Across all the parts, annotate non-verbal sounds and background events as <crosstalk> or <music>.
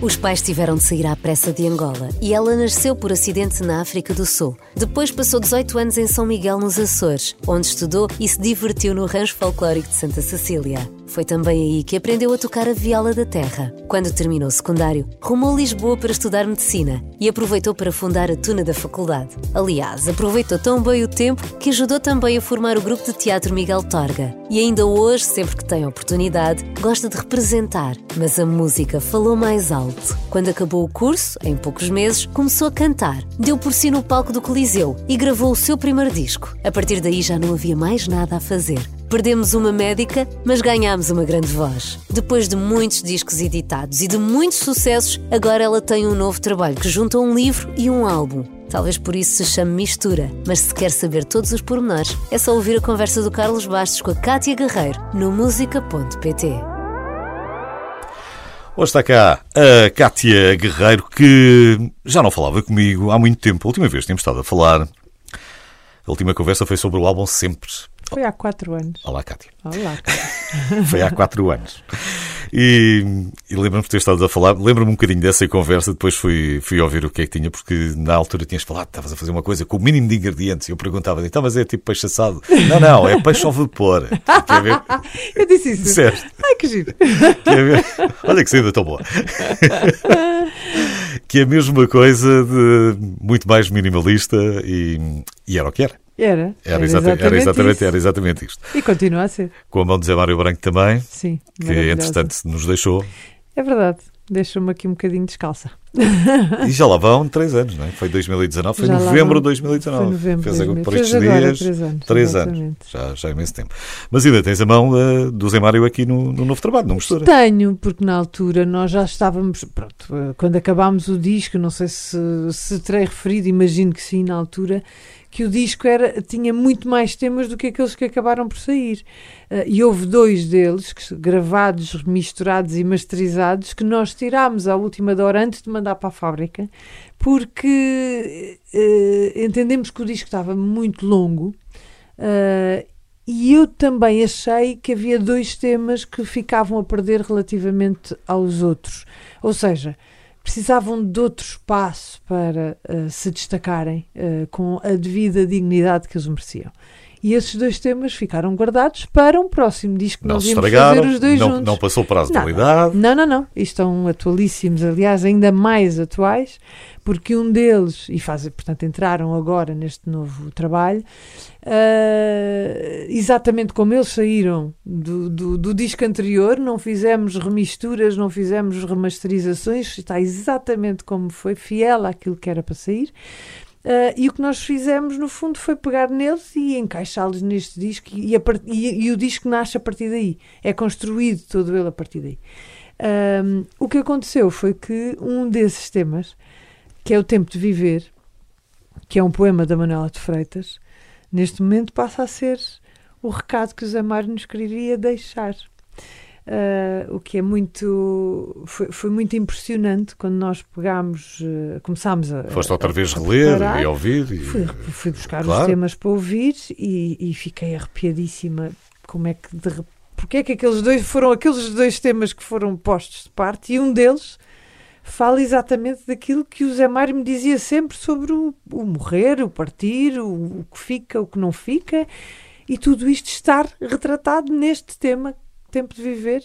Os pais tiveram de sair à pressa de Angola e ela nasceu por acidente na África do Sul. Depois passou 18 anos em São Miguel, nos Açores, onde estudou e se divertiu no rancho folclórico de Santa Cecília. Foi também aí que aprendeu a tocar a viola da terra. Quando terminou o secundário, rumou a Lisboa para estudar medicina e aproveitou para fundar a Tuna da Faculdade. Aliás, aproveitou tão bem o tempo que ajudou também a formar o grupo de teatro Miguel Torga. E ainda hoje, sempre que tem oportunidade, gosta de representar. Mas a música falou mais alto. Quando acabou o curso, em poucos meses, começou a cantar. Deu por si no palco do Coliseu e gravou o seu primeiro disco. A partir daí já não havia mais nada a fazer. Perdemos uma médica, mas ganhámos uma grande voz. Depois de muitos discos editados e de muitos sucessos, agora ela tem um novo trabalho que junta um livro e um álbum. Talvez por isso se chame Mistura, mas se quer saber todos os pormenores, é só ouvir a conversa do Carlos Bastos com a Cátia Guerreiro no música.pt. Hoje está cá a Cátia Guerreiro, que já não falava comigo há muito tempo. A última vez tínhamos estado a falar. A última conversa foi sobre o álbum Sempre. Foi há quatro anos. Olá, Cátia. Olá, Cátia. <laughs> Foi há quatro anos. E, e lembro-me de ter estado a falar, lembro-me um bocadinho dessa conversa, depois fui, fui ouvir o que é que tinha, porque na altura tinhas falado, estavas a fazer uma coisa com o mínimo de ingredientes, e eu perguntava, então, mas é tipo peixe assado? Não, não, é peixe ao vapor. Quer ver? <laughs> Eu disse isso. Disseste. Ai, que giro. Quer ver? Olha que saída tão boa. <laughs> que é a mesma coisa de muito mais minimalista e, e era o que era. Era. Era, exata- era exatamente, era exatamente isto. E continua a ser. Com a mão de Zé Mário Branco também, Sim. que entretanto nos deixou. É verdade. Deixa-me aqui um bocadinho descalça. E já lá vão três anos, não é? Foi 2019, foi Já novembro de 2019. Foi novembro Fez agora 2000. por estes agora dias. três anos, três anos. exatamente. Já, já há imenso tempo. Mas ainda tens a mão eh, do Zé Mário aqui no, no novo trabalho, não mistura. Tenho, porque na altura nós já estávamos. Pronto, eh, quando acabámos o disco, não sei se, se terei referido, imagino que sim, na altura, que o disco era, tinha muito mais temas do que aqueles que acabaram por sair. Eh, e houve dois deles, que, gravados, misturados e masterizados, que nós tirámos à última hora antes de mandar para a fábrica, porque eh, entendemos que o disco estava muito longo. eh, e eu também achei que havia dois temas que ficavam a perder relativamente aos outros. Ou seja, precisavam de outro espaço para eh, se destacarem eh, com a devida dignidade que eles mereciam. E esses dois temas ficaram guardados para um próximo disco que Não nós íamos fazer os dois não, juntos. não passou prazo de Nada. validade. Não, não, não. Estão atualíssimos, aliás, ainda mais atuais, porque um deles, e faz, portanto, entraram agora neste novo trabalho, ah, exatamente como eles saíram do, do, do disco anterior, não fizemos remisturas, não fizemos remasterizações, está exatamente como foi, fiel àquilo que era para sair. Ah, e o que nós fizemos, no fundo, foi pegar neles e encaixá-los neste disco, e, a e- e o disco nasce a partir daí. É construído todo ele a partir daí. Ahm, o que aconteceu foi que um desses temas, que é o Tempo de Viver, que é um poema da Manuela de Freitas, neste momento passa a ser o recado que o Zé Mário nos queria deixar. Ah, o que é muito foi, foi muito impressionante quando nós pegámos, eh, começámos a Foste outra vez a reler e ouvir. E... Fui, fui buscar Claro. os temas para ouvir e, e fiquei arrepiadíssima. Como é que de, porque é que aqueles dois foram aqueles dois temas que foram postos de parte e um deles fala exatamente daquilo que o Zé Mário me dizia sempre sobre o, o morrer, o partir, o, o que fica, o que não fica e tudo isto estar retratado neste tema Tempo de Viver,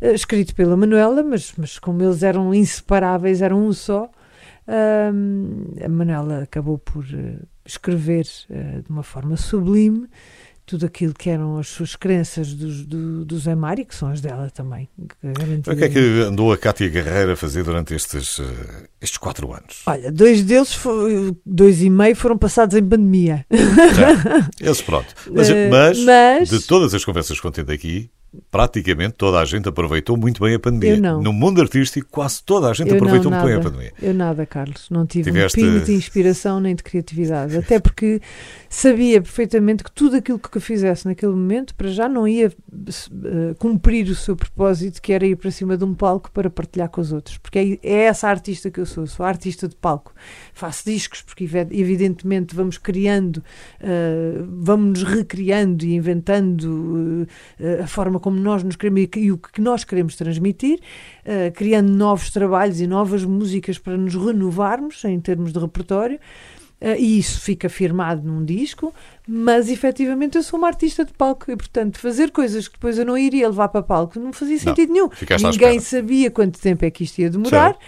eh, escrito pela Manuela, mas, mas como eles eram inseparáveis, eram um só, a Manuela acabou por eh, escrever eh, de uma forma sublime tudo aquilo que eram as suas crenças dos, do, do Zé Mário, que são as dela também. O que é que andou a Cátia Guerreira a fazer durante estes, estes quatro anos? Olha, dois deles, dois e meio, foram passados em pandemia. Já, esse pronto. Mas, <laughs> mas, mas- de todas as conversas que contei aqui, praticamente toda a gente aproveitou muito bem a pandemia. Eu não. No mundo artístico, quase toda a gente Eu aproveitou não, muito bem a pandemia. Eu nada, Carlos. Não tive Tiveste- um pingo de inspiração nem de criatividade. Até porque sabia perfeitamente que tudo aquilo que eu fizesse naquele momento, para já não ia eh, cumprir o seu propósito, que era ir para cima de um palco para partilhar com os outros. Porque é, é essa artista que eu sou. Sou artista de palco. Faço discos porque, evi- evidentemente, vamos criando, eh, vamos nos recriando e inventando eh, a forma como nós nos queremos e o que nós queremos transmitir, uh, criando novos trabalhos e novas músicas para nos renovarmos em termos de repertório. Uh, e isso fica firmado num disco, mas efetivamente eu sou uma artista de palco e, portanto, fazer coisas que depois eu não iria levar para palco não fazia sentido não, nenhum. Ninguém sabia quanto tempo é que isto ia demorar.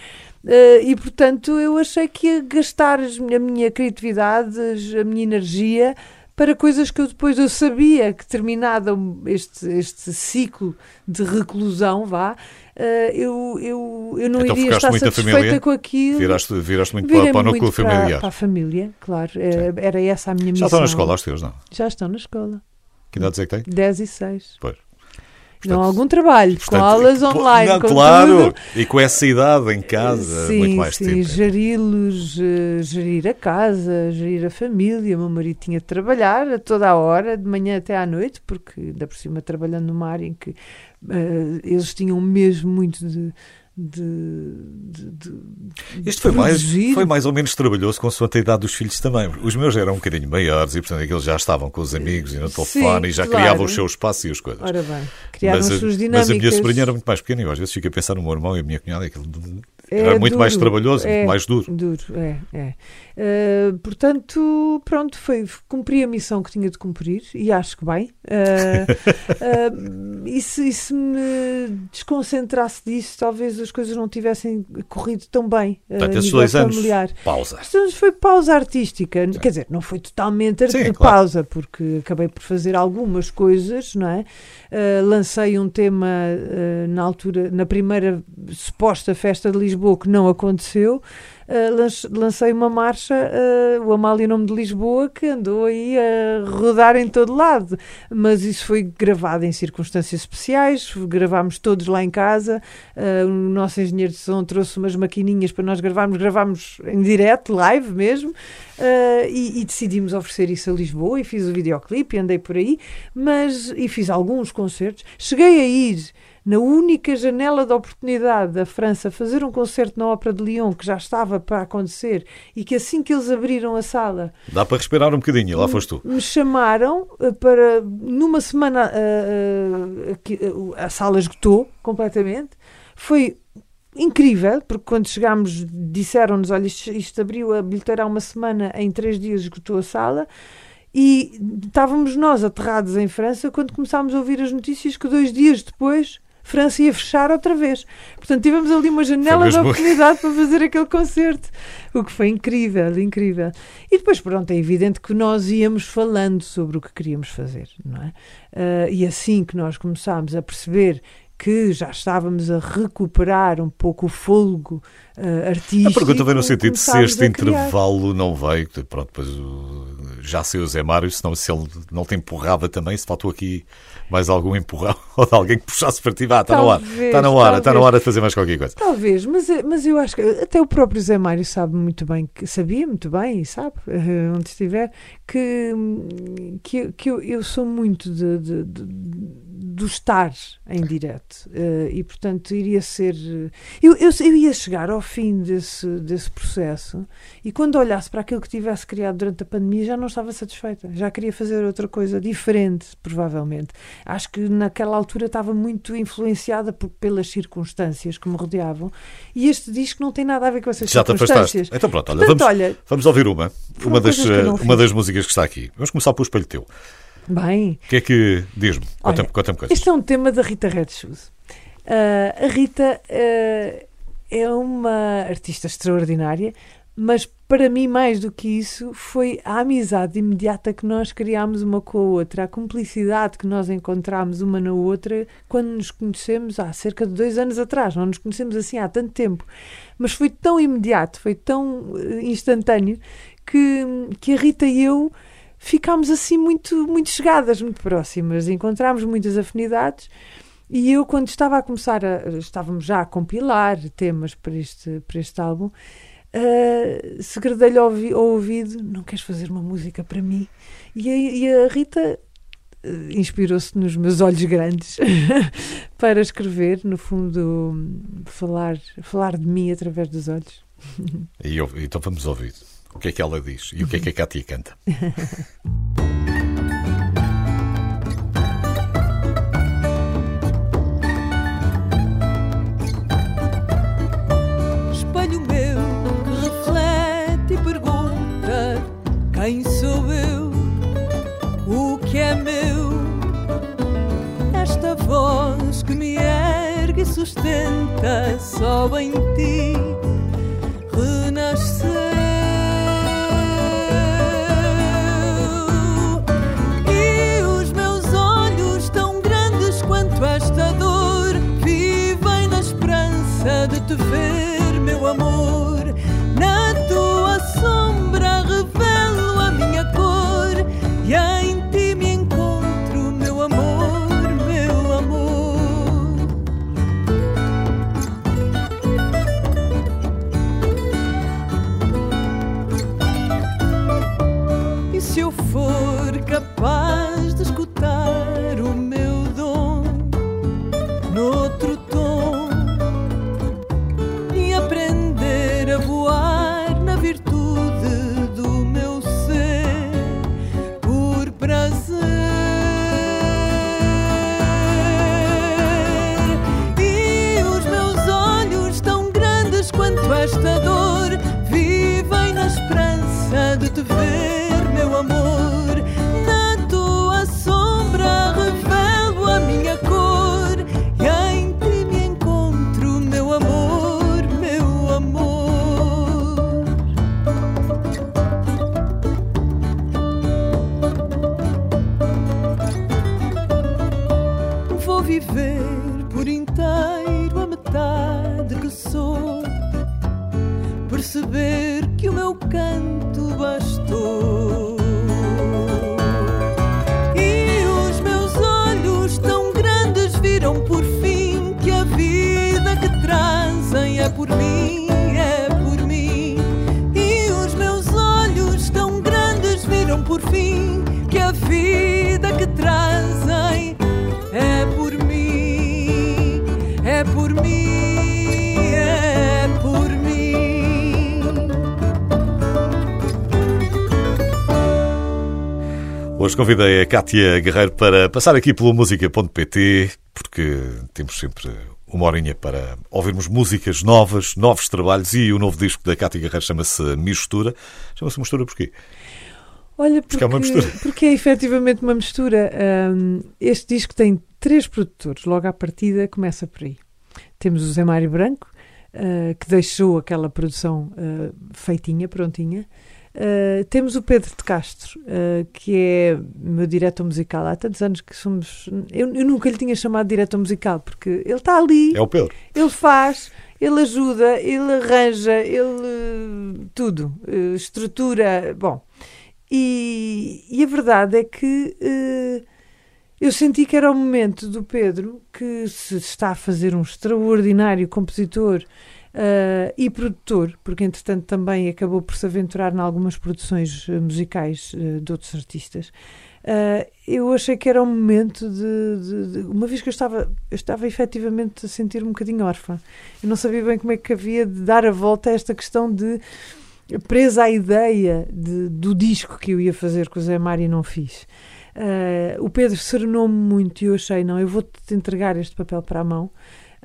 Uh, e portanto eu achei que ia gastar a minha criatividade, a minha energia para coisas que eu depois eu sabia que terminado este, este ciclo de reclusão, vá, uh, eu, eu, eu não então, iria estar satisfeita com aquilo. Viraste, viraste muito para, para o núcleo familiar. Para, para, a família, claro. Era, era essa a minha missão. Já estão na escola os teus, não? Já estão na escola. Que idade é que tem? 10 e 6. Pois. Portanto, não algum trabalho, portanto, com aulas online. Não, claro, tudo. e com essa idade em casa, sim, muito mais sim, tempo. Geri-los, uh, gerir a casa, gerir a família. O meu marido tinha de trabalhar a toda a hora, de manhã até à noite, porque ainda por cima trabalhando numa área em que uh, eles tinham mesmo muito de de, de, de Este foi mais, foi mais ou menos trabalhoso com a idade dos filhos também. Os meus eram um bocadinho maiores e, portanto, aqueles já estavam com os amigos e no telefone e já claro. criavam o seu espaço e as coisas. Ora bem, criaram mas, as suas dinâmicas. Mas a minha sobrinha era muito mais pequena e eu às vezes fico a pensar no meu irmão e a minha cunhada. Aquilo é era muito duro, mais trabalhoso, é, muito mais duro. Duro, é, é. Uh, portanto, pronto, foi, cumpri a missão que tinha de cumprir e acho que bem. Uh, uh, <laughs> e, se, e se me desconcentrasse disso, talvez as coisas não tivessem corrido tão bem. Portanto, esses dois familiar. anos, pausa. Então, foi pausa artística. Sim. Quer dizer, não foi totalmente Sim, pausa, claro. porque acabei por fazer algumas coisas, não é? lancei um tema na altura, na primeira suposta festa de Lisboa, que não aconteceu. Uh, lancei uma marcha, uh, o Amália Nome de Lisboa, que andou aí a rodar em todo lado. Mas isso foi gravado em circunstâncias especiais, gravámos todos lá em casa. Uh, o nosso engenheiro de som trouxe umas maquininhas para nós gravarmos, gravámos em direto, live mesmo. E, e, decidimos oferecer isso a Lisboa e fiz o videoclipe e andei por aí, mas e fiz alguns concertos. Cheguei a ir na única janela de oportunidade da França fazer um concerto na Ópera de Lyon que já estava para acontecer e que assim que eles abriram a sala dá para respirar um bocadinho, lá foste tu. me chamaram eh, para numa semana uh, uh, a sala esgotou completamente. Foi incrível, porque quando chegámos disseram-nos, olha, isto, isto, abriu a bilheteira há uma semana, em três dias esgotou a sala, e estávamos nós aterrados em França quando começámos a ouvir as notícias que dois dias depois França ia fechar outra vez. Portanto, tivemos ali uma janela de oportunidade para fazer aquele concerto, o que foi incrível, incrível. E depois, pronto, é evidente que nós íamos falando sobre o que queríamos fazer, não é? Uh, e assim que nós começámos a perceber que já estávamos a recuperar um pouco o fôlego uh, artístico. A pergunta vem no sentido de se este intervalo não veio, pronto, depois já sei o Zé Mário, senão se ele não te empurrava também, se faltou aqui mais algum empurrão <laughs> ou de alguém que puxasse para ti, vá, está na hora, está na hora, está na hora de fazer mais qualquer coisa. Talvez, mas, mas eu acho que até o próprio Zé Mário sabe muito bem, que sabia muito bem e sabe, eh, onde estiver, que, que, que eu, eu sou muito de, de, de do estar em direto. Uh, e portanto iria ser eu, eu, eu, ia chegar ao fim desse, desse processo e quando olhasse para aquilo que tivesse criado durante a pandemia já não estava satisfeita. Já queria fazer outra coisa diferente provavelmente. Acho que naquela altura estava muito influenciada por, pelas circunstâncias que me rodeavam e este disco não tem nada a ver com essas já circunstâncias. Então pronto olha, portanto, vamos, olha, vamos ouvir uma. uma das, uma das músicas que está aqui. Vamos começar pelo espelho teu Bem. O que é que. Diz-me, conta-me conta coisas. Este é um tema da Rita Red Shoes. Uh, a Rita uh, é uma artista extraordinária, mas para mim, mais do que isso, foi a amizade imediata que nós criámos uma com a outra, a cumplicidade que nós encontramos uma na outra quando nos conhecemos há cerca de dois anos atrás. Não nos conhecemos assim há tanto tempo. Mas foi tão imediato, foi tão uh, instantâneo que, que a Rita e eu ficámos assim muito, muito chegadas, muito próximas, encontramos muitas afinidades. E eu, quando estava a começar, a, estávamos já a compilar temas para este, para este álbum, uh, segredei-lhe ao, ao, ouvido: Não queres fazer uma música para mim? E a, e a Rita uh, inspirou-se nos meus olhos grandes <laughs> para escrever, no fundo, falar, falar de mim através dos olhos. E então vamos ouvir o que é que ela diz e o que é que a Cátia canta. Espelho meu que reflete e pergunta quem sou eu, o que é meu. Esta voz que me ergue e sustenta só em ti Hoje convidei a Cátia Guerreiro para passar aqui pelo música.pt, porque temos sempre uma horinha para ouvirmos músicas novas, novos trabalhos e o novo disco da Cátia Guerreiro chama-se Mistura. Chama-se Mistura porquê? Olha, Porque é uma mistura. porque é efetivamente uma mistura. Este disco tem três produtores, logo à partida começa por aí. Temos o Zé Mário Branco, uh, que deixou aquela produção uh, feitinha, prontinha. Uh, temos o Pedro de Castro, uh, que é meu diretor musical. Há tantos anos que somos. Eu, eu nunca lhe tinha chamado diretor musical, porque ele está ali, É o Pedro. ele faz, ele ajuda, ele arranja, ele. tudo. uh, estrutura. Bom. E, e a verdade é que eh, eu senti que era o momento do Pedro, que se está a fazer um extraordinário compositor eh, e produtor, porque entretanto também acabou por se aventurar em algumas produções eh, musicais eh, de outros artistas. eh, eu achei que era o momento de, de- de- Uma vez que eu estava, eu estava efetivamente a sentir um bocadinho órfã. Eu não sabia bem como é que havia de dar a volta a esta questão de presa à ideia de- do disco que eu ia fazer com o Zé Mário e não fiz. Eh, o Pedro serenou-me muito e eu achei, não, eu vou-te entregar este papel para a mão.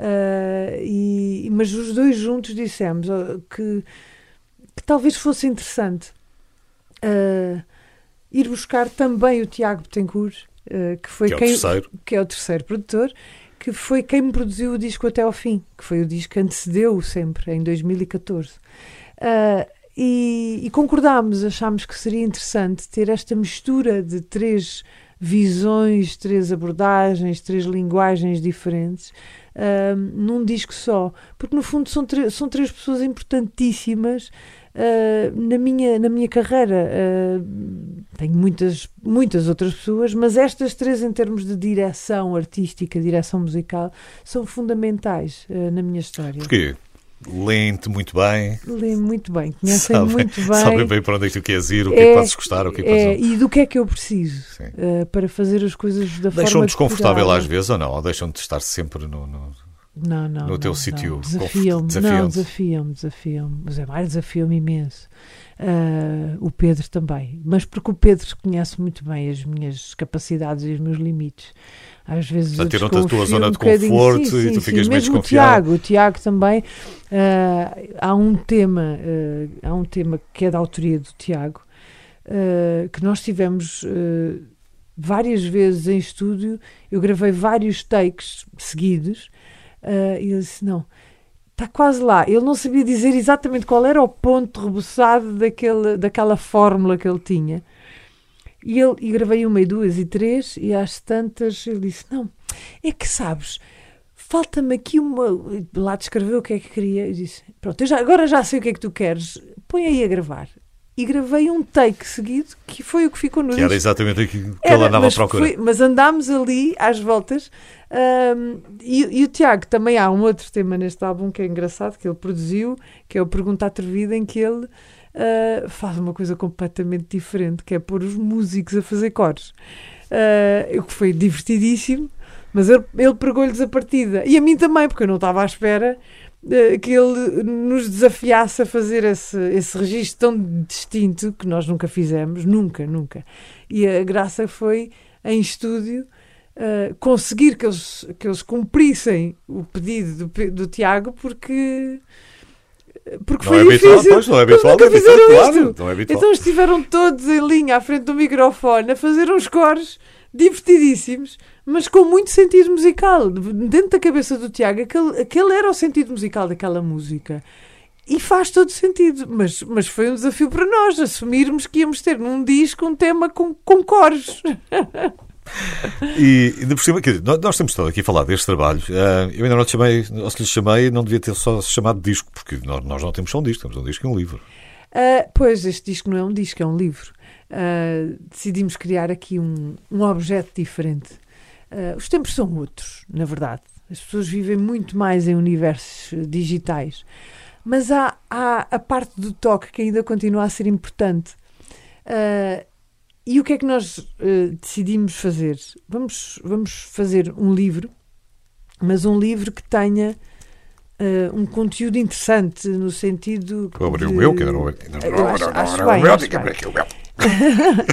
Eh, e, mas os dois juntos dissemos que, que talvez fosse interessante eh, ir buscar também o Tiago Betancourt, eh, que foi Que é o quem, terceiro. que é o terceiro produtor, que foi quem me produziu o disco até ao fim, que foi o disco que antecedeu sempre, em 2014. Ah, e, e concordámos, achámos que seria interessante ter esta mistura de três visões, três abordagens, três linguagens diferentes ah, num disco só, porque no fundo são, são três pessoas importantíssimas ah, na, minha, na minha carreira. Ah, tenho muitas, muitas outras pessoas, mas estas três, em termos de direção artística, direção musical, são fundamentais ah, na minha história. Porquê? Lente muito bem. Lê muito bem, conhecem Sabem, muito bem. sabem bem para onde é que tu queres ir, o que é, É, que podes gostar, o que é que É, e do que é que eu preciso ah, para fazer as coisas da forma Deixam-te desconfortável às vezes ou não? Ou deixam-te estar sempre no. no- Não, não. no teu sítio Desafiam-me. desafiam-me, desafiam-me. O Zé Mário desafia-me imenso. Ah, o Pedro também. Mas porque o Pedro conhece muito bem as minhas capacidades e os meus limites. Às vezes Portanto, tiram-te da tua zona um de conforto Sim, e sim, tu sim. ficas meio Mesmo o desconfiado. Tiago, o Tiago também. ah, há um tema, ah, há um tema que é da autoria do Tiago, ah, que nós tivemos várias vezes em estúdio. Eu gravei vários takes seguidos. e ele disse: Não, está quase lá. Ele não sabia dizer exatamente qual era o ponto rebuçado daquele, daquela fórmula que ele tinha. E, ele, e gravei uma e duas e três, e às tantas ele disse: Não, é que sabes, falta-me aqui uma. Lá descreveu o que é que queria. E disse: Pronto, já, agora já sei o que é que tu queres, põe aí a gravar. E gravei um take seguido que foi o que ficou no Que era exatamente aquilo que Era, ele andava à mas procura. foi- mas andámos ali às voltas. hum, e, e o Tiago também há um outro tema neste álbum que é engraçado, que ele produziu, que é o Pergunta Atrevida, em que ele ah, faz uma coisa completamente diferente, que é pôr os músicos a fazer cores. Ah, o que foi divertidíssimo, mas ele, ele pregou-lhes a partida. E a mim também, porque eu não estava à espera eh, que ele nos desafiasse a fazer esse, esse registro tão distinto que nós nunca fizemos, nunca, nunca. E a graça foi, em estúdio, eh, conseguir que eles, que eles cumprissem o pedido do, do Tiago, porque, porque Não foi é habitual, difícil. pois, não é habitual, não é habitual, claro, não é habitual. Então estiveram todos em linha à frente do microfone a fazer uns cores divertidíssimos, mas com muito sentido musical. Dentro da cabeça do Tiago, aquele, aquele era o sentido musical daquela música. E faz todo sentido, mas, mas foi um desafio para nós assumirmos que íamos ter num disco um tema com, com cores. <laughs> E ainda por cima, quer dizer, nós, temos estado aqui a falar deste trabalho. Ah, eu ainda não te chamei, ou se lhe chamei, não devia ter só chamado disco, porque nós, nós não temos só um disco, temos um disco e um livro. Ah, pois, este disco não é um disco, é um livro. Ah, decidimos criar aqui um, um objeto diferente. Ah, os tempos são outros, na verdade. As pessoas vivem muito mais em universos digitais. Mas há, há a parte do toque que ainda continua a ser importante. Ah, e o que é que nós eh, decidimos fazer? Vamos, vamos fazer um livro, mas um livro que tenha eh, um conteúdo interessante no sentido. Vou abrir o meu, que ainda não, ainda não, acho- acho não, bem, não, acho bem. <laughs>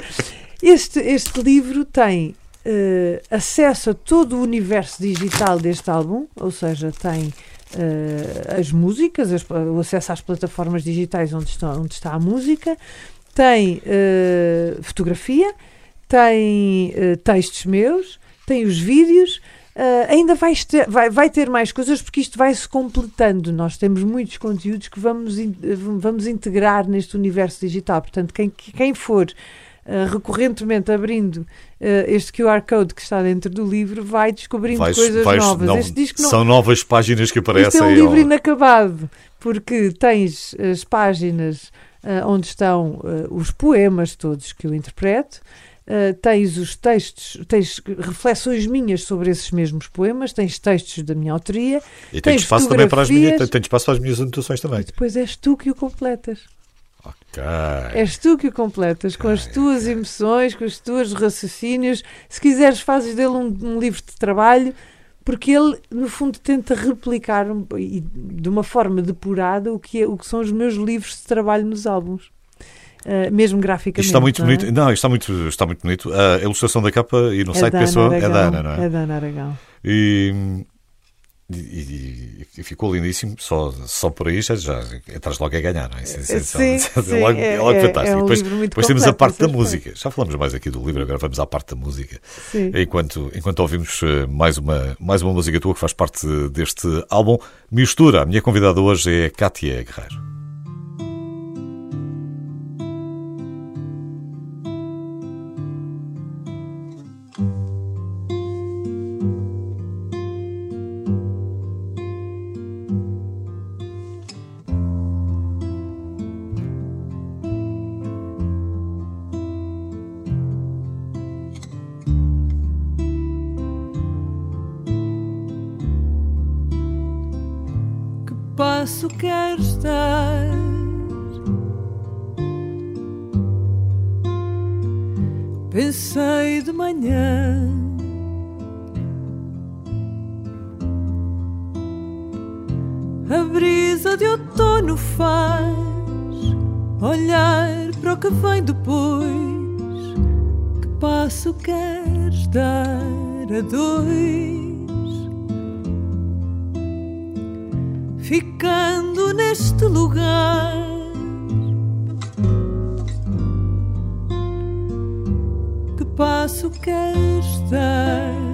Este, este livro tem eh, acesso a todo o universo digital deste álbum, ou seja, tem as músicas, as- o acesso às plataformas digitais onde está, onde está a música, tem eh, fotografia, tem eh, textos meus, tem os vídeos. eh, ainda vai ter, vai, vai ter mais coisas porque isto vai se completando. Nós temos muitos conteúdos que vamos, in- vamos integrar neste universo digital. Portanto, quem, quem for eh, recorrentemente abrindo eh, este QR Code que está dentro do livro vai descobrindo Vais- coisas vais- novas. não- este não, São novas páginas que isto aparecem. é um livro inacabado, porque tens as páginas onde estão ah, os poemas todos que eu interpreto, ah, tens os textos, tens reflexões minhas sobre esses mesmos poemas, tens textos da minha autoria, E tens espaço também para as minhas, tem espaço para as minhas anotações também. depois és tu que o completas. Ok. És tu que o completas com as tuas emoções, com os teus raciocínios. Se quiseres, fazes dele um, um livro de trabalho, porque ele, no fundo, tenta replicar e de uma forma depurada o que, é, o que são os meus livros de trabalho nos álbuns. Ah, mesmo graficamente. Isto está muito não é? bonito. Não, isto está muito, está muito bonito. A ilustração da capa e no É site da pensou Ana é da Aragão, Ana, não é? É da Ana Aragão. E, e- e- e ficou lindíssimo. Só, só por aí já, já entras logo a ganhar, não é? Isso- Sim, <laughs> isso- sim, logo, é- é logo é- fantástico. é um depois livro muito depois temos a parte da música. Já falamos mais aqui do livro, agora vamos à parte da música. Sim. Enquanto, enquanto ouvimos eh, mais uma, mais uma música tua que faz parte deste álbum, Mistura. A minha convidada hoje é Kátia Guerreiro. Faz olhar para o que vem depois. Que passo queres dar a dois? ficando neste lugar. Que passo queres dar?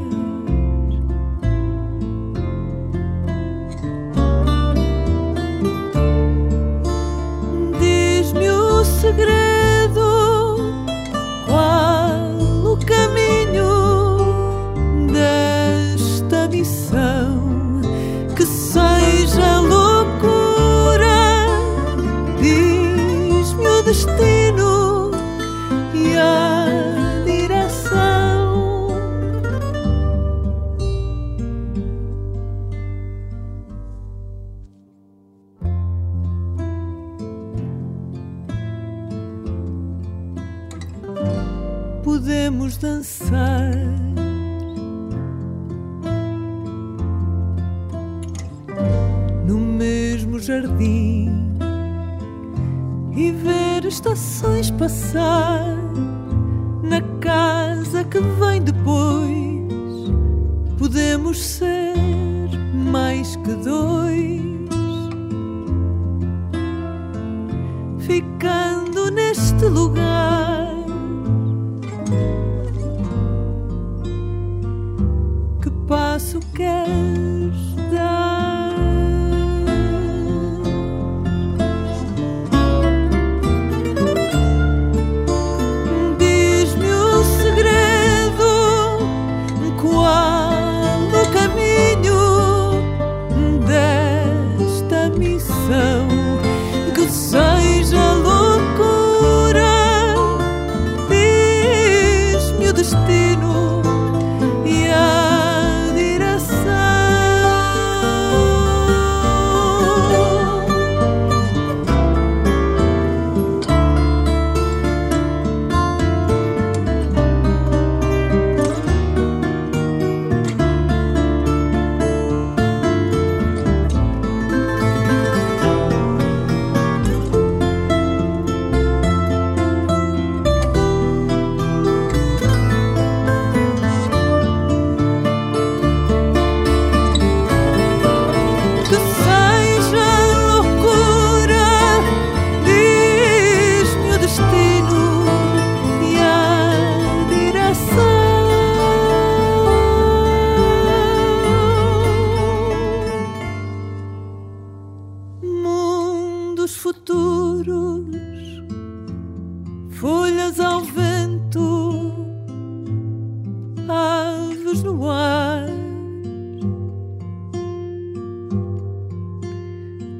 No ar.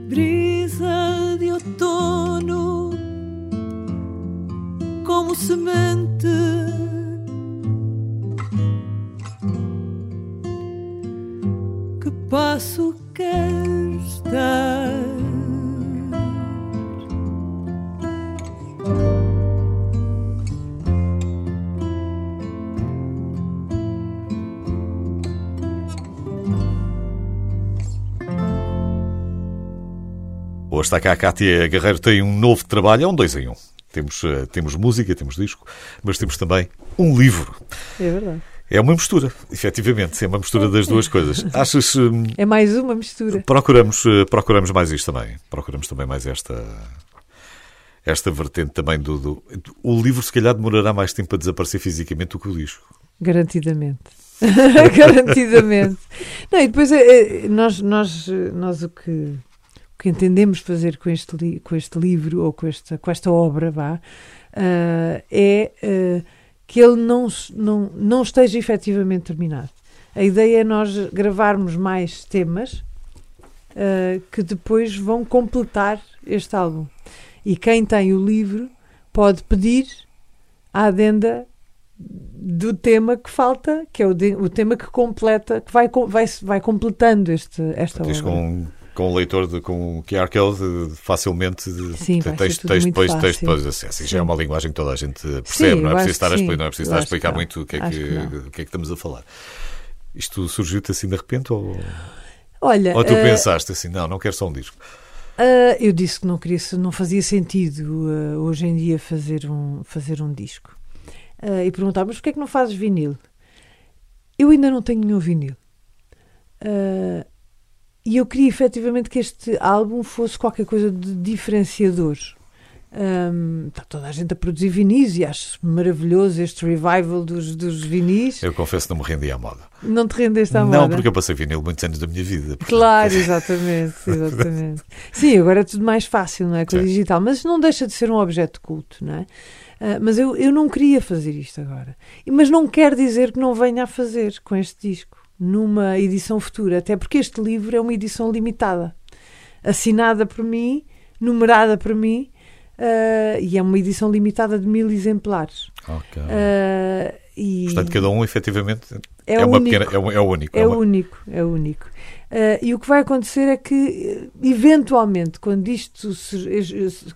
brisa de outono como semente Cá a Cátia Guerreiro, tem um novo trabalho, é um dois em um. Temos, eh, temos música, temos disco, mas temos também um livro. É verdade. É uma mistura, efetivamente, é uma mistura das duas coisas. <laughs> Achas. hum, É mais uma mistura. Procuramos, eh, procuramos mais isto também. Procuramos também mais esta. Esta vertente também do, do- O livro, se calhar, demorará mais tempo a desaparecer fisicamente do que o disco. Garantidamente. <laughs> Garantidamente. Não, e depois é, é, nós, nós, nós o que, que entendemos fazer com este, com este livro ou com esta, com esta obra vá, ah, é ah, que ele não, não, não esteja efetivamente terminado. A ideia é nós gravarmos mais temas ah, que depois vão completar este álbum. E quem tem o livro pode pedir a adenda do tema que falta, que é o, de- o tema que completa, que vai, vai, vai completando este, esta Diz obra. com, com o leitor, de, com o QR Code, de- facilmente. Sim, texto, muito depois, texto, depois acesso. E já é uma linguagem que toda a gente percebe, Sim, não é preciso estar a que explicar, não é preciso estar a que explicar muito o que, é que, que que é que estamos a falar. Isto surgiu-te assim de repente ou, Olha, ou tu eh, pensaste assim, não, não quero só um disco. ah, eu disse que não queria, não fazia sentido ah, hoje em dia fazer um, fazer um disco. Ah, e perguntar, mas porquê é que não fazes vinil? Eu ainda não tenho nenhum vinil. E eu queria efetivamente que este álbum fosse qualquer coisa de diferenciador. Ahm, está toda a gente a produzir vinis e acho maravilhoso este revival dos, dos vinis. Eu confesso que não me rendi à moda. Não te rendeste à não, moda? porque eu passei vinil muitos anos da minha vida. portanto, Claro, exatamente, exatamente. <laughs> Sim, agora é tudo mais fácil, não é? Com o digital, mas não deixa de ser um objeto de culto, não é? Ah, mas eu, eu não queria fazer isto agora. Mas não quer dizer que não venha a fazer com este disco, numa edição futura, até porque este livro é uma edição limitada, assinada por mim, numerada por mim, ah, e é uma edição limitada de mil exemplares. ok. Ah, e Portanto, cada um efetivamente é, é uma único. pequena, é, um- é o único. É uma- único, é único. Ah, e o que vai acontecer é que, eventualmente, quando isto se,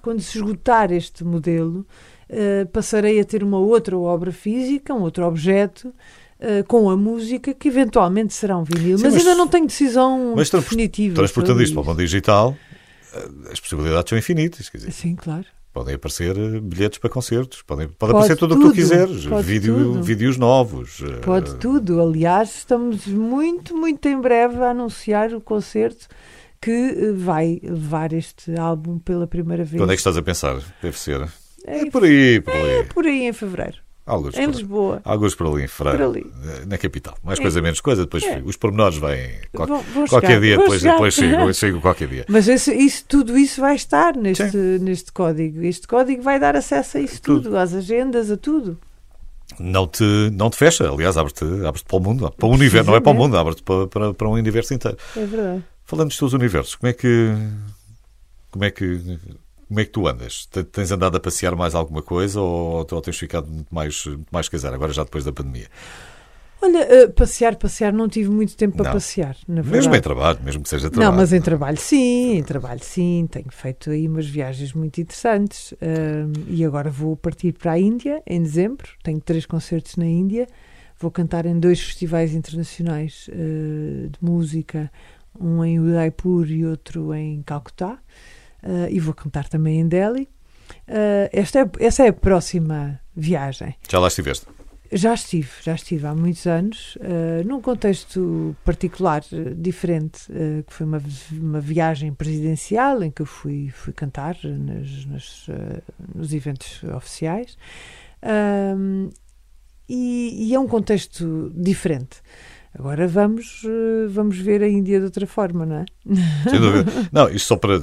quando se esgotar este modelo, eh, passarei a ter uma outra obra física, um outro objeto. Eh, com a música que eventualmente será um vinil, Sim, mas, mas- ainda não tenho decisão Mas definitiva. Transportando isto para o mundo digital, eh, as possibilidades são infinitas. Quer dizer, Sim, claro. podem aparecer eh, bilhetes para concertos, podem, pode, Pode aparecer tudo o que tu quiseres, vídeo, vídeos novos. Pode tudo. Aliás, estamos muito, muito em breve a anunciar o concerto que vai levar este álbum pela primeira vez. Onde é que estás a pensar? Deve ser. É É por aí, por ali. por aí em fevereiro, Alguns em Lisboa. alguns por ali em ali. eh, na capital. Mais É. coisa, menos coisa, depois É. os pormenores vêm. qual- qualquer chegar, dia, depois, chegar. depois chego, <laughs> chego qualquer dia. Mas esse- isso, tudo isso vai estar neste, neste código. Este código vai dar acesso a isso Tudo. tudo, às agendas, a tudo. Não te, não te fecha, aliás, abre-te abre para o mundo, para o universo, não é para o mundo, abre-te para, para, para um universo inteiro. É verdade. Falando dos teus universos, como é que como é que como é que tu andas? Te- Tens andado a passear mais alguma coisa ou, ou tens ficado muito mais, muito mais casado, agora já depois da pandemia? Olha, eh, passear, passear, não tive muito tempo para passear, na verdade. Mesmo em trabalho, mesmo que seja trabalho. Não, mas em trabalho sim, em trabalho sim, tenho feito aí umas viagens muito interessantes Ahm, e agora vou partir para a Índia em dezembro, tenho três concertos na Índia, vou cantar em dois festivais internacionais eh, de música, um em Udaipur e outro em Calcutá, Ah, e vou cantar também em Delhi. Ah, esta é, essa é a próxima viagem. Já lá estiveste? Já estive, já estive há muitos anos, eh, num contexto particular, diferente, eh, que foi uma, uma viagem presidencial em que eu fui, fui cantar nas, nas, eh, nos eventos oficiais. E, e é um contexto diferente. Agora vamos, eh, vamos ver a Índia de outra forma, não é? <laughs> Sem dúvida. Não, isto só para,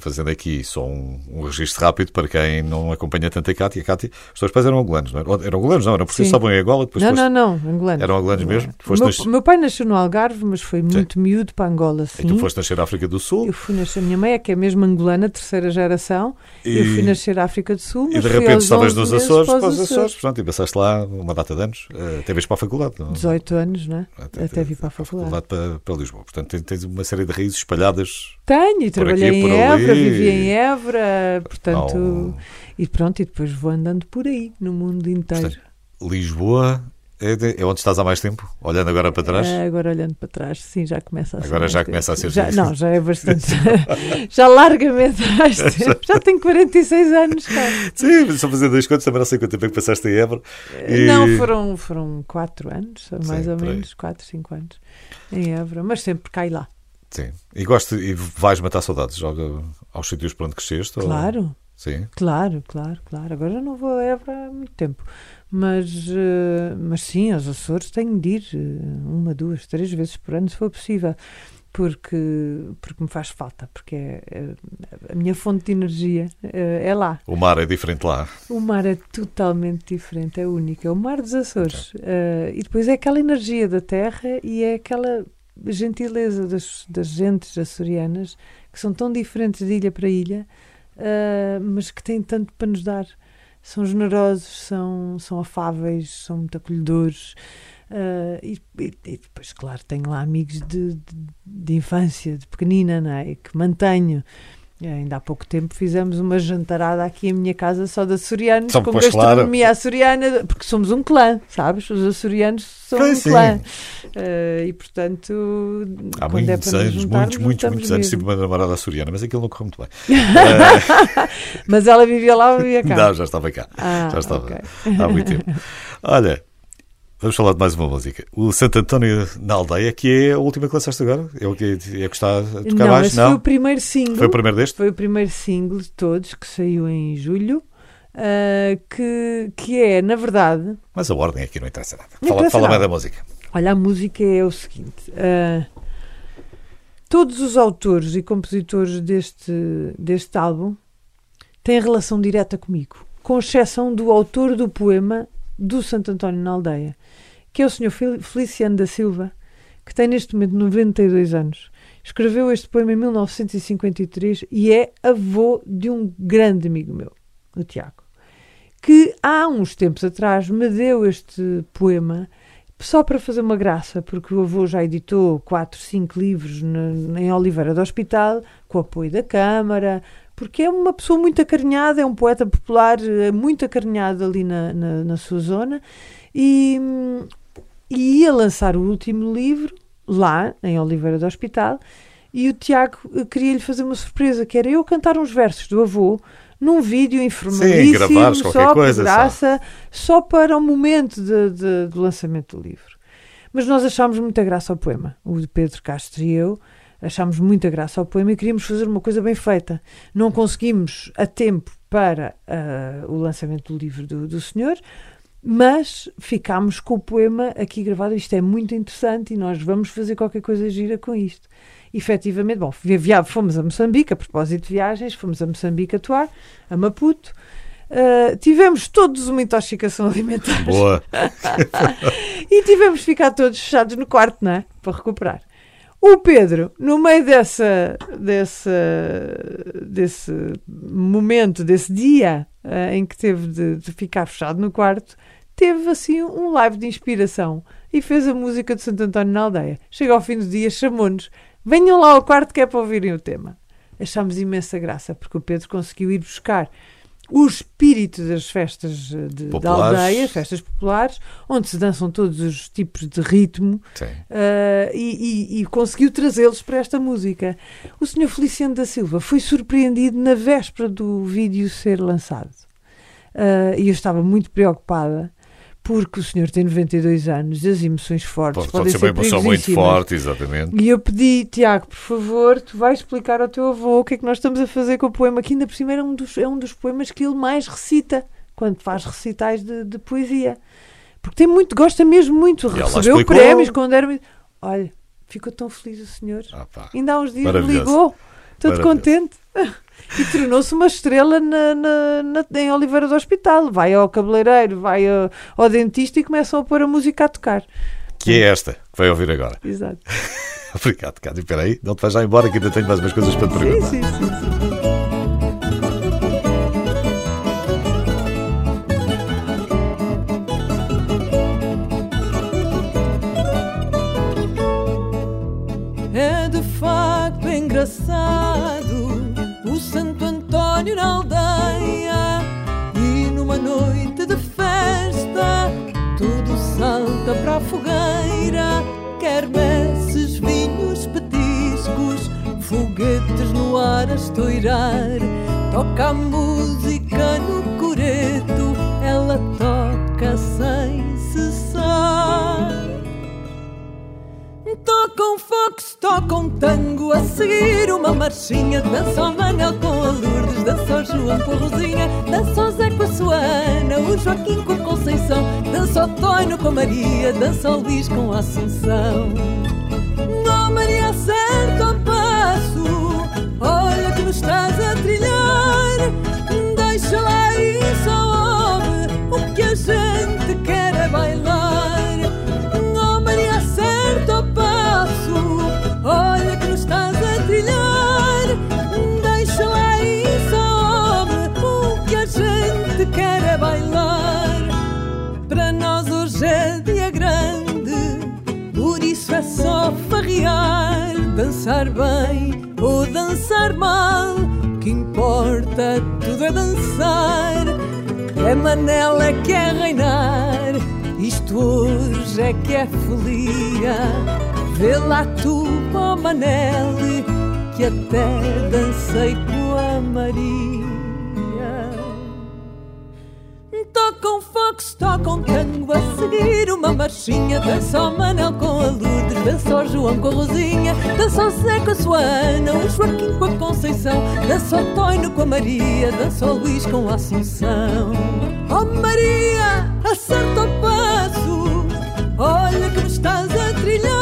fazendo aqui só um, um registro rápido para quem não acompanha tanto a Cátia. A Cátia, os teus pais eram angolanos, não eram? Eram angolanos, não, eram porque Sim. estavam em Angola, depois não, foste- não, não, angolano. Eram angolanos mesmo? O Foste meu, nas- meu pai nasceu no Algarve, mas foi muito miúdo para Angola, sim. E tu foste nascer na África do Sul Eu fui nascer, a minha mãe é que é mesmo angolana, terceira geração. e, Eu fui nascer na África do Sul, e mas de fui repente estavas 11 nos Açores, para os Açores, pronto, e passaste lá uma data de anos, eh, até vez para a faculdade. Não? 18 anos, né? Até, Até vir para a faculdade. para, para Lisboa. Portanto, tens, uma série de raízes espalhadas. Tenho, e aqui, trabalhei por em. Évora, vivi em Évora, portanto, Não. e pronto, e depois vou andando por aí, no mundo inteiro. Portanto, Lisboa é, é onde estás há mais tempo? Olhando agora para trás? Ah, agora olhando para trás, sim, já começa a ser. Agora já tempo. começa a ser Já, não, já é bastante. <laughs> <laughs> já largamente mais <laughs> tempo. Já tenho 46 anos, cara. Sim, mas só fazer dois contos, também não sei quanto tempo é que passaste em Évora. E- Não, foram, foram 4 anos, mais Sim, ou menos, 4, 5 anos em Évora, mas sempre cai lá. Sim. E gosto, e vais matar saudades? Joga aos sítios por onde cresceste? ou- Claro, Sim. claro, claro, claro. Agora não vou a Évora há muito tempo. Mas, eh, mas sim, aos Açores tenho de ir eh, uma, duas, três vezes por ano, se for possível. Porque, porque me faz falta, porque é, é- a minha fonte de energia eh, é lá. O mar é diferente lá. O mar é totalmente diferente, é único. É o mar dos Açores. Eh, e depois é aquela energia da terra e é aquela gentileza das, das gentes açorianas que são tão diferentes de ilha para ilha, eh, mas que têm tanto para nos dar. São generosos, são, são afáveis, são muito acolhedores. e, e- e depois, claro, tenho lá amigos de, de, de infância, de pequenina, não é? que mantenho. Ainda há pouco tempo fizemos uma jantarada aqui em minha casa só de açorianos, Então, com gastronomia açoriana, porque somos um clã, sabes? Os açorianos são Pois, um sim. clã. Eh, e portanto, Há quando é muitos nos anos, juntarmos, muitos, muitos, muitos anos tive uma namorada açoriana, mas aquilo não correu muito bem. <laughs> Mas ela vivia lá ou vivia cá? não, já estava cá. Ah, já estava. ok. Há muito tempo. Olha, vamos falar de mais uma música. O Santo António na Aldeia, que é a última que lançaste agora? É o que, é o que está a tocar Não, mais? esse foi Não? o primeiro single. Foi o primeiro deste? Foi o primeiro single de todos que saiu em julho. ah, que, que é, na verdade, Mas a ordem aqui não interessa nada. Não Fala, interessa fala mais nada. da música. Olha, a música é o seguinte: ah, todos os autores e compositores deste, deste álbum têm relação direta comigo, com exceção do autor do poema do Santo António na Aldeia, que é o Sr. Fel- Feliciano da Silva, que tem neste momento 92 anos. Escreveu este poema em 1953 e é avô de um grande amigo meu, o Tiago, que há uns tempos atrás me deu este poema só para fazer uma graça, porque o avô já editou quatro, cinco livros na- em Oliveira do Hospital, com apoio da Câmara, porque é uma pessoa muito acarinhada, é um poeta popular eh, muito acarinhado ali na, na, na sua zona e, hum, e ia lançar o último livro lá em Oliveira do Hospital e o Tiago eh, queria-lhe fazer uma surpresa, que era eu cantar uns versos do avô num vídeo informalíssimo, qualquer só coisa, só. graça, só para o momento de- de- do lançamento do livro. Mas nós achámos muita graça ao poema, o de Pedro Castro e eu, achámos muita graça ao poema e queríamos fazer uma coisa bem feita. Não conseguimos a tempo para ah, o lançamento do livro do, do senhor, mas ficámos com o poema aqui gravado. Isto é muito interessante e nós vamos fazer qualquer coisa gira com isto. Efetivamente, bom, fomos a Moçambique, a propósito de viagens, fomos a Moçambique atuar, a Maputo. Ah, tivemos todos uma intoxicação alimentar Boa. <laughs> e tivemos de ficar todos fechados no quarto, não é? Para recuperar. O Pedro, no meio dessa, dessa, desse momento, desse dia eh, em que teve de, de ficar fechado no quarto, teve assim um live de inspiração e fez a música de Santo António na aldeia. Chega ao fim do dia, chamou-nos: venham lá ao quarto que é para ouvirem o tema. Achámos imensa graça, porque o Pedro conseguiu ir buscar o espírito das festas eh, de, da aldeia, festas populares, onde se dançam todos os tipos de ritmo. Uh, e, e- e conseguiu trazê-los para esta música. O Sr. Feliciano da Silva foi surpreendido na véspera do vídeo ser lançado. Uh, e eu estava muito preocupada porque o senhor tem 92 anos, as emoções fortes Pode, podem pode ser uma ser emoção muito forte, exatamente. E eu pedi, Tiago, por favor, tu vais explicar ao teu avô o que é que nós estamos a fazer com o poema, que ainda por cima é um dos, é um dos poemas que ele mais recita quando faz recitais de, de poesia. Porque tem muito, gosta mesmo muito, ela recebeu prémios quando era. Olha, ficou tão feliz o senhor. Ah. Ainda há uns dias me ligou, todo contente. <laughs> E tornou-se uma estrela na, na- na- em Oliveira do Hospital. Vai ao cabeleireiro, vai ao, ao dentista e começam a pôr a música a tocar. Que é esta que vai ouvir agora. Exato. <laughs> Obrigado, Cássio. Espera aí, não te vais já embora que ainda tenho mais umas coisas para te Sim, perguntar. sim, sim. sim. Toca a música no coreto, ela toca sem cessar. Tocam fox, tocam tango A seguir uma marchinha. Dança o Manel com a Lourdes Dança o João com a Rosinha. Dança o Zé com a sua Ana O Joaquim com a Conceição. Dança o Toino com a Maria Dança o Luís com a Assunção. Oh Maria, acerta o passo Olha que nos estás a trilhar Deixa lá e só ouve O que a gente quer é bailar. Oh Maria, acerta o passo Olha que nos estás a trilhar. Deixa lá e sobe O que a gente quer é bailar. Para nós hoje é dia grande Por isso é só farrear Dançar bem ou dançar mal que importa tudo é dançar é Manela que é reinar, isto hoje é que é folia. Vê lá tu, ó Manel, que até dancei com a Maria. Tocam fox, tocam tango a seguir uma marchinha. Dança o Manel com a Lourdes, dança o João com a Rosinha, dança o Zé com a sua Ana, o Joaquim com a Conceição, dança o Toino com a Maria, dança o Luís com a Assunção. Oh Maria, acerta o passo, olha que me estás a trilhar,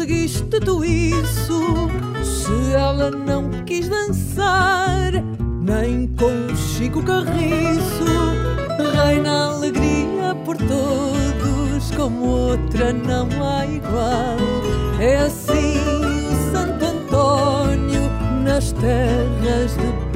conseguiste tu isso? Se ela não quis dançar, nem com Chico Carriço, reina alegria por todos como outra não há igual. É assim o Santo Antônio nas terras de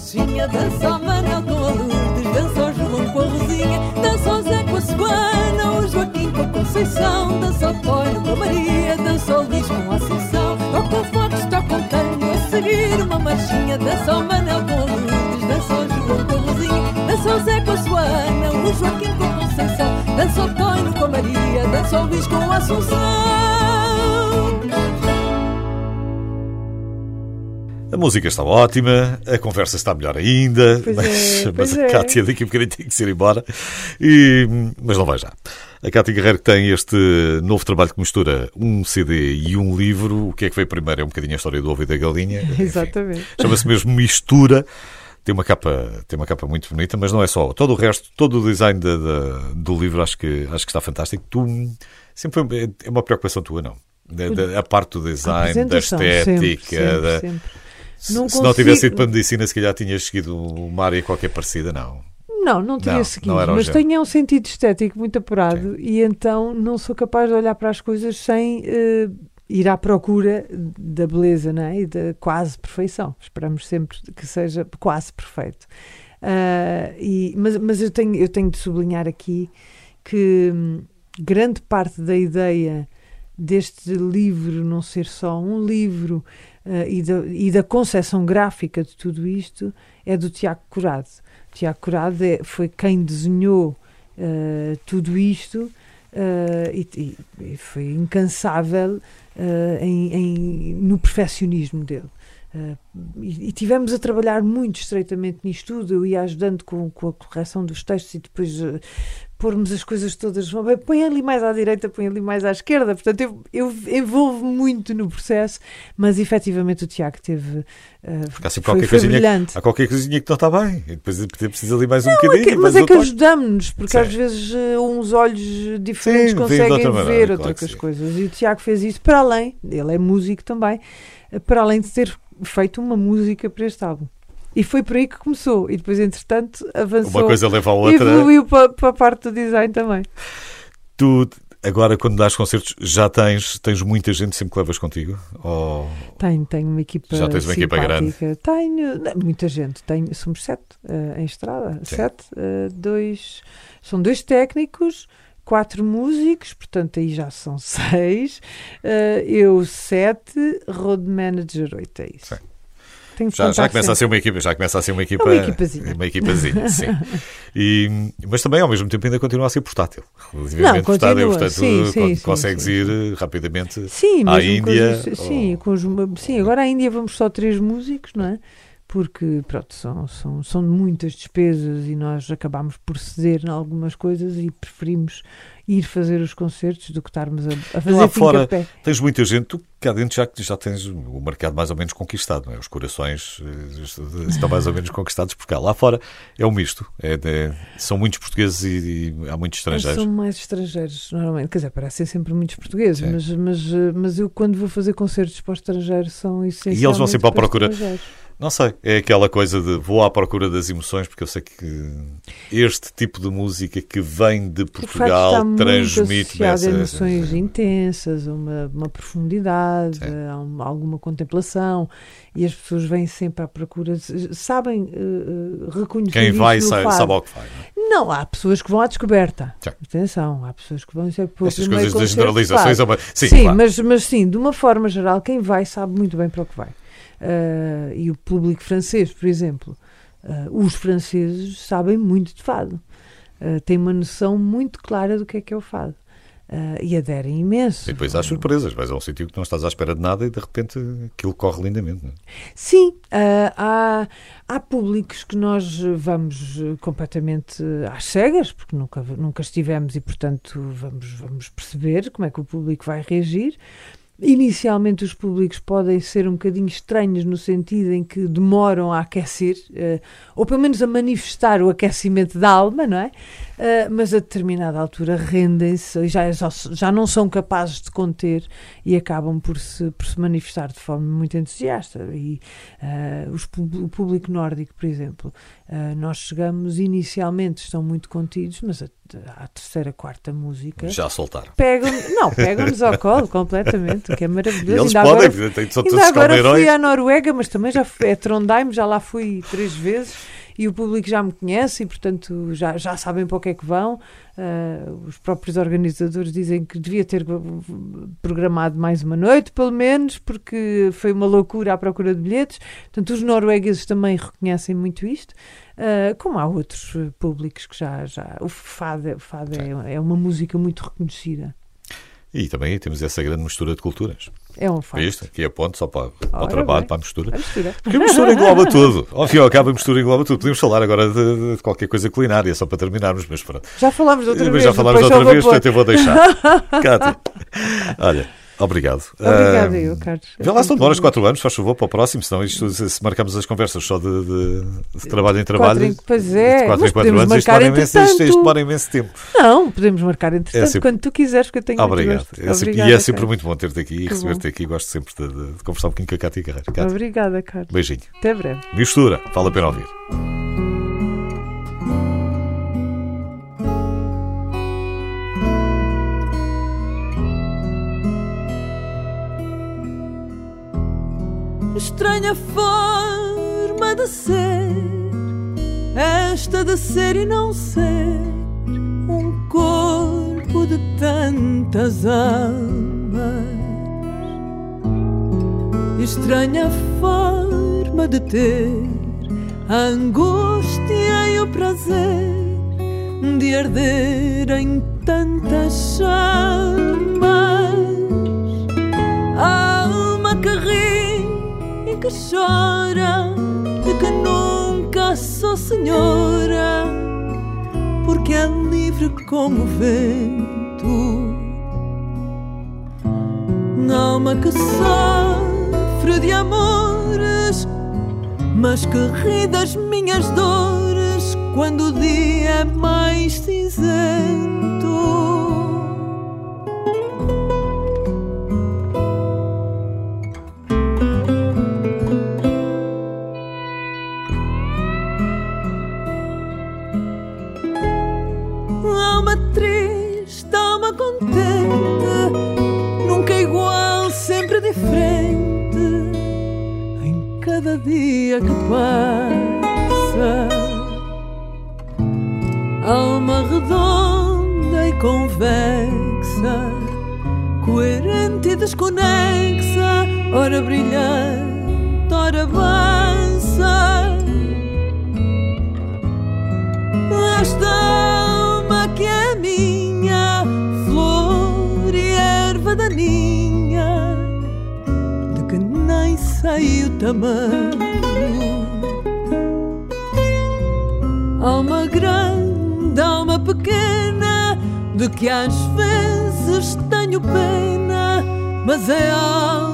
marchinha, dança o Manel com a Lourdes Dança o João com a Rosinha Dança o Zé com a Suana O Joaquim com a Conceição Dança o Tóio com a Maria Dança o Luís com a Assunção Tocam fox, tocam tango a seguir Uma marchinha, dança o Manel com a Lourdes Dança o João com a Rosinha Dança o Zé com a Suana O Joaquim com a Conceição Dança o Tóio com a Maria Dança o Luís com a Assunção música está ótima, a conversa está melhor ainda, Pois mas, é, <laughs> mas a é. Cátia daqui a bocadinho tem que ir embora. E, mas não vai já. A Cátia Guerreiro que tem este novo trabalho que mistura um CD e um livro. O que é que veio primeiro? É um bocadinho a história do ovo e da galinha. <laughs> Exatamente. Chama-se mesmo Mistura. Tem uma capa, tem uma capa muito bonita, mas não é só. Todo o resto, todo o design da- da- do livro acho que, acho que está fantástico. Tu sempre foi, é uma preocupação tua, não? Da- a parte do design, da estética, sempre, sempre, da, sempre. Se Não se não tivesse ido para a medicina, se calhar tinhas seguido uma área qualquer parecida, não. Não, não teria Não, seguido, não mas género. tenho um sentido estético muito apurado e então não sou capaz de olhar para as coisas sem eh, ir à procura da beleza não é? e da quase perfeição. Esperamos sempre que seja quase perfeito. Ah, e, mas mas eu, tenho, eu tenho de sublinhar aqui que hum, grande parte da ideia deste livro não ser só um livro ah, e, da, e da concepção gráfica de tudo isto é do Tiago Curado. Tiago Curado é- foi quem desenhou ah, tudo isto ah, e, e- foi incansável em- em- no perfeccionismo dele. Ah, e, e tivemos a trabalhar muito estreitamente nisto tudo. Eu ia ajudando com, com a correção dos textos e depois ah, pormos as coisas todas. Põe ali mais à direita, põe ali mais à esquerda. Portanto, eu, eu envolvo muito no processo, mas efetivamente o Tiago teve. ah, Porque há sempre foi, qualquer foi brilhante. há qualquer coisinha que não está bem. E depois precisa ali mais um É bocadinho. que- mas é um que toque. ajudamos-nos, porque Sim. às vezes eh, uns olhos diferentes Sim, conseguem outra maneira, ver claro outras coisas. E o Tiago fez isso para além, ele é músico também, para além de ter feito uma música para este álbum. E foi por aí que começou. E depois, entretanto, avançou Uma coisa leva a e outra. evoluiu para, para a parte do design também. Tu, agora, quando dás concertos, já tens, tens muita gente sempre que levas contigo? Ou Tenho, tenho uma equipa Já tens uma equipa grande? Tenho, não, muita gente. Tenho, somos sete eh, em estrada. Sim. Sete, eh, dois, são dois técnicos, quatro músicos, portanto aí já são <laughs> seis. Eh, eu sete, road manager oito, é isso. Sim. Já, já começa a sempre. ser uma equipa, já começa a ser uma equipa, uma equipazinha. uma equipazinha, sim. <laughs> E, mas também ao mesmo tempo ainda continua a ser portátil. Não, Relativamente portátil, continua. portanto, Sim, sim, con- sim, consegues sim, ir sim. eh, rapidamente. Sim, à mesmo com Índia, os- sim, ou- com os- sim, agora à Índia vamos só três músicos, não é? Porque, pronto, são, são, são muitas despesas e nós acabamos por ceder em algumas coisas e preferimos ir fazer os concertos do que estarmos a, a fazer lá fora- pé. Tens muita gente, tu cá dentro já, já tens o mercado mais ou menos conquistado, não é? Os corações eh, estão mais ou menos conquistados por cá. Lá fora é um misto. É de- são muitos portugueses e, e há muitos estrangeiros. São mais estrangeiros, normalmente. Quer dizer, parecem sempre muitos portugueses, mas, mas, eh, mas eu, quando vou fazer concertos para o estrangeiro, são essencialmente E eles vão sempre à procura. Não sei, é aquela coisa de vou à procura das emoções, porque eu sei que este tipo de música que vem de Portugal associado essa. emoções intensas, uma, uma profundidade, Sim. um- alguma contemplação, e as pessoas vêm sempre à procura, sabem eh, reconhecer Quem vai sabe, sabe ao que vai. não é? Não, há pessoas que vão à descoberta. Sim. Atenção, há pessoas que vão dizer pô, Estas coisas das generalizações. é Sim, Sim, claro. mas, mas sim, de uma forma geral, quem vai sabe muito bem para o que vai. Ah, e o público francês, por exemplo, ah, os franceses sabem muito de fado. Ah, têm uma noção muito clara do que é que é o fado. ah, e aderem imenso. E depois há surpresas, vais a um sítio que não estás à espera de nada e de repente aquilo corre lindamente. Não é? Sim, ah, há, há públicos que nós vamos completamente às cegas, porque nunca, nunca estivemos e, portanto, vamos, vamos perceber como é que o público vai reagir. Inicialmente, os públicos podem ser um bocadinho estranhos no sentido em que demoram a aquecer, eh, ou pelo menos a manifestar o aquecimento da alma, não é? Eh, mas a determinada altura rendem-se e já, já, já não são capazes de conter e acabam por se, por se manifestar de forma muito entusiasta. E eh, os, o público nórdico, por exemplo, eh, nós chegamos inicialmente, estão muito contidos, mas a, à terceira, quarta música Já soltaram. pegam não, <laughs> pegam-nos ao colo completamente, o que é E maravilhoso. eles Ainda podem, agora, ainda agora fui à Noruega, mas também já fui a Trondheim, já lá fui três vezes e o público já me conhece e, portanto, já, já sabem para o que é que vão. Ah, os próprios organizadores dizem que devia ter programado mais uma noite, pelo menos, porque foi uma loucura à procura de bilhetes. Portanto, os noruegueses também reconhecem muito isto. Uh, como há outros uh, públicos que já. já o fado, é- o fado é, é uma música muito reconhecida. E também temos essa grande mistura de culturas. É um facto. Viste? Aqui é ponto só para, para o trabalho, bem. para a mistura. A mistura. Porque a mistura engloba tudo. Ao fim e ao cabo, a mistura engloba tudo. Podemos falar agora de, de qualquer coisa culinária, só para terminarmos, mas pronto. Já falámos de outra mas vez. já falámos outra vez, portanto eu vou deixar. <laughs> Cátia, olha, obrigado. Obrigada, Ah, eu, Carlos. Vê lá se não demoras 4 anos, faz favor, para o próximo, senão isto, se marcamos as conversas só de, de- de trabalho em trabalho. Quatro pois é, de 4 mas em 4 podemos anos, isto demora, imenso, isto, isto demora imenso tempo. Não, podemos marcar entretanto É sempre- quando tu quiseres, porque eu tenho Obrigado. É sempre- Obrigada, e é sempre Carlos. muito bom ter-te aqui e receber-te aqui. Gosto sempre de, de- de conversar um bocadinho com a Cátia Carreira. Cátia, Obrigada, Carlos. beijinho. Até breve. Mistura, vale a pena ouvir. Estranha forma de ser, esta de ser e não ser, um corpo de tantas almas. Estranha forma de ter a angústia e o prazer de arder em tantas chamas. A que chora e que nunca sou senhora, porque é livre como o vento. Alma que sofre de amores, mas que ri das minhas dores quando o dia é mais cinzento. Alma redonda e convexa, coerente e desconexa, ora brilhante, ora avança. Esta alma que é minha, flor e erva daninha, de que nem sei o tamanho. Alma grande, alma pequena, de que às vezes tenho pena, mas é alma